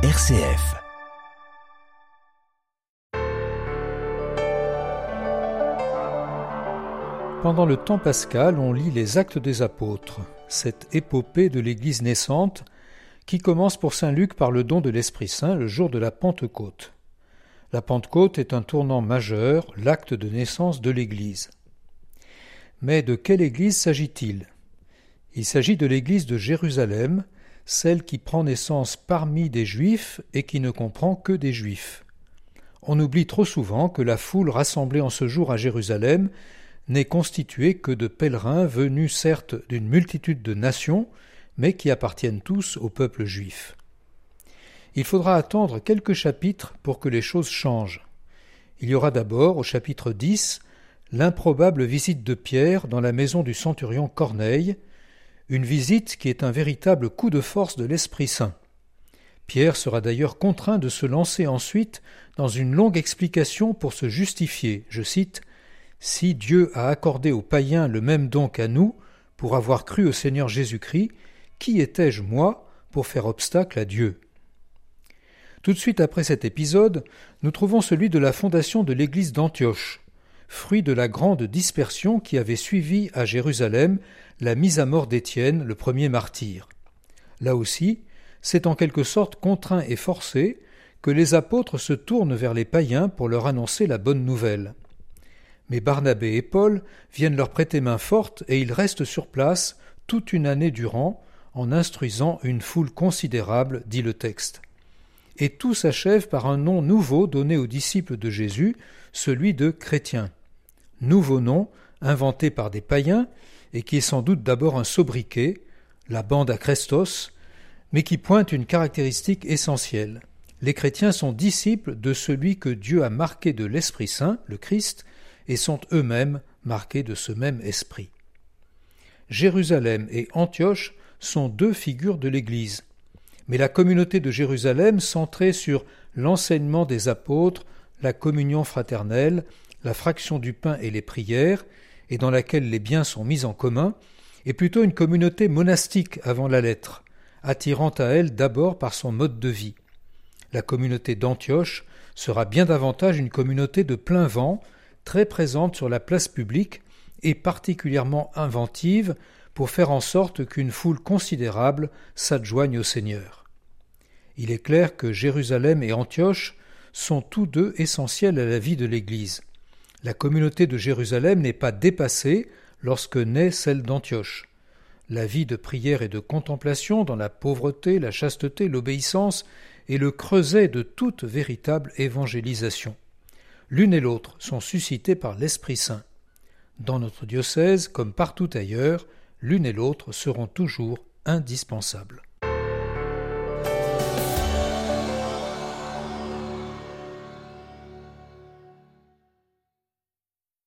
RCF. Pendant le temps pascal, on lit les Actes des Apôtres, cette épopée de l'Église naissante qui commence pour Saint Luc par le don de l'Esprit Saint le jour de la Pentecôte. La Pentecôte est un tournant majeur, l'acte de naissance de l'Église. Mais de quelle Église s'agit-il? Il s'agit de l'Église de Jérusalem, celle qui prend naissance parmi des Juifs et qui ne comprend que des Juifs. On oublie trop souvent que la foule rassemblée en ce jour à Jérusalem n'est constituée que de pèlerins venus certes d'une multitude de nations, mais qui appartiennent tous au peuple juif. Il faudra attendre quelques chapitres pour que les choses changent. Il y aura d'abord, au chapitre 10, l'improbable visite de Pierre dans la maison du centurion Corneille, une visite qui est un véritable coup de force de l'Esprit Saint. Pierre sera d'ailleurs contraint de se lancer ensuite dans une longue explication pour se justifier. Je cite Si Dieu a accordé aux païens le même don qu'à nous, pour avoir cru au Seigneur Jésus-Christ, qui étais-je, moi, pour faire obstacle à Dieu? Tout de suite après cet épisode, nous trouvons celui de la fondation de l'église d'Antioche, fruit de la grande dispersion qui avait suivi à Jérusalem la mise à mort d'Étienne, le premier martyr. Là aussi, c'est en quelque sorte contraint et forcé que les apôtres se tournent vers les païens pour leur annoncer la bonne nouvelle. Mais Barnabé et Paul viennent leur prêter main forte et ils restent sur place toute une année durant en instruisant une foule considérable, dit le texte. Et tout s'achève par un nom nouveau donné aux disciples de Jésus, celui de chrétiens nouveau nom inventé par des païens et qui est sans doute d'abord un sobriquet, la bande à Christos, mais qui pointe une caractéristique essentielle. Les chrétiens sont disciples de celui que Dieu a marqué de l'Esprit Saint, le Christ, et sont eux-mêmes marqués de ce même esprit. Jérusalem et Antioche sont deux figures de l'Église. Mais la communauté de Jérusalem, centrée sur l'enseignement des apôtres, la communion fraternelle, la fraction du pain et les prières, et dans laquelle les biens sont mis en commun, est plutôt une communauté monastique avant la lettre, attirant à elle d'abord par son mode de vie. La communauté d'Antioche sera bien davantage une communauté de plein vent, très présente sur la place publique et particulièrement inventive pour faire en sorte qu'une foule considérable s'adjoigne au Seigneur. Il est clair que Jérusalem et Antioche sont tous deux essentiels à la vie de l'Église. La communauté de Jérusalem n'est pas dépassée lorsque naît celle d'Antioche. La vie de prière et de contemplation dans la pauvreté, la chasteté, l'obéissance est le creuset de toute véritable évangélisation. L'une et l'autre sont suscitées par l'Esprit Saint. Dans notre diocèse, comme partout ailleurs, l'une et l'autre seront toujours indispensables.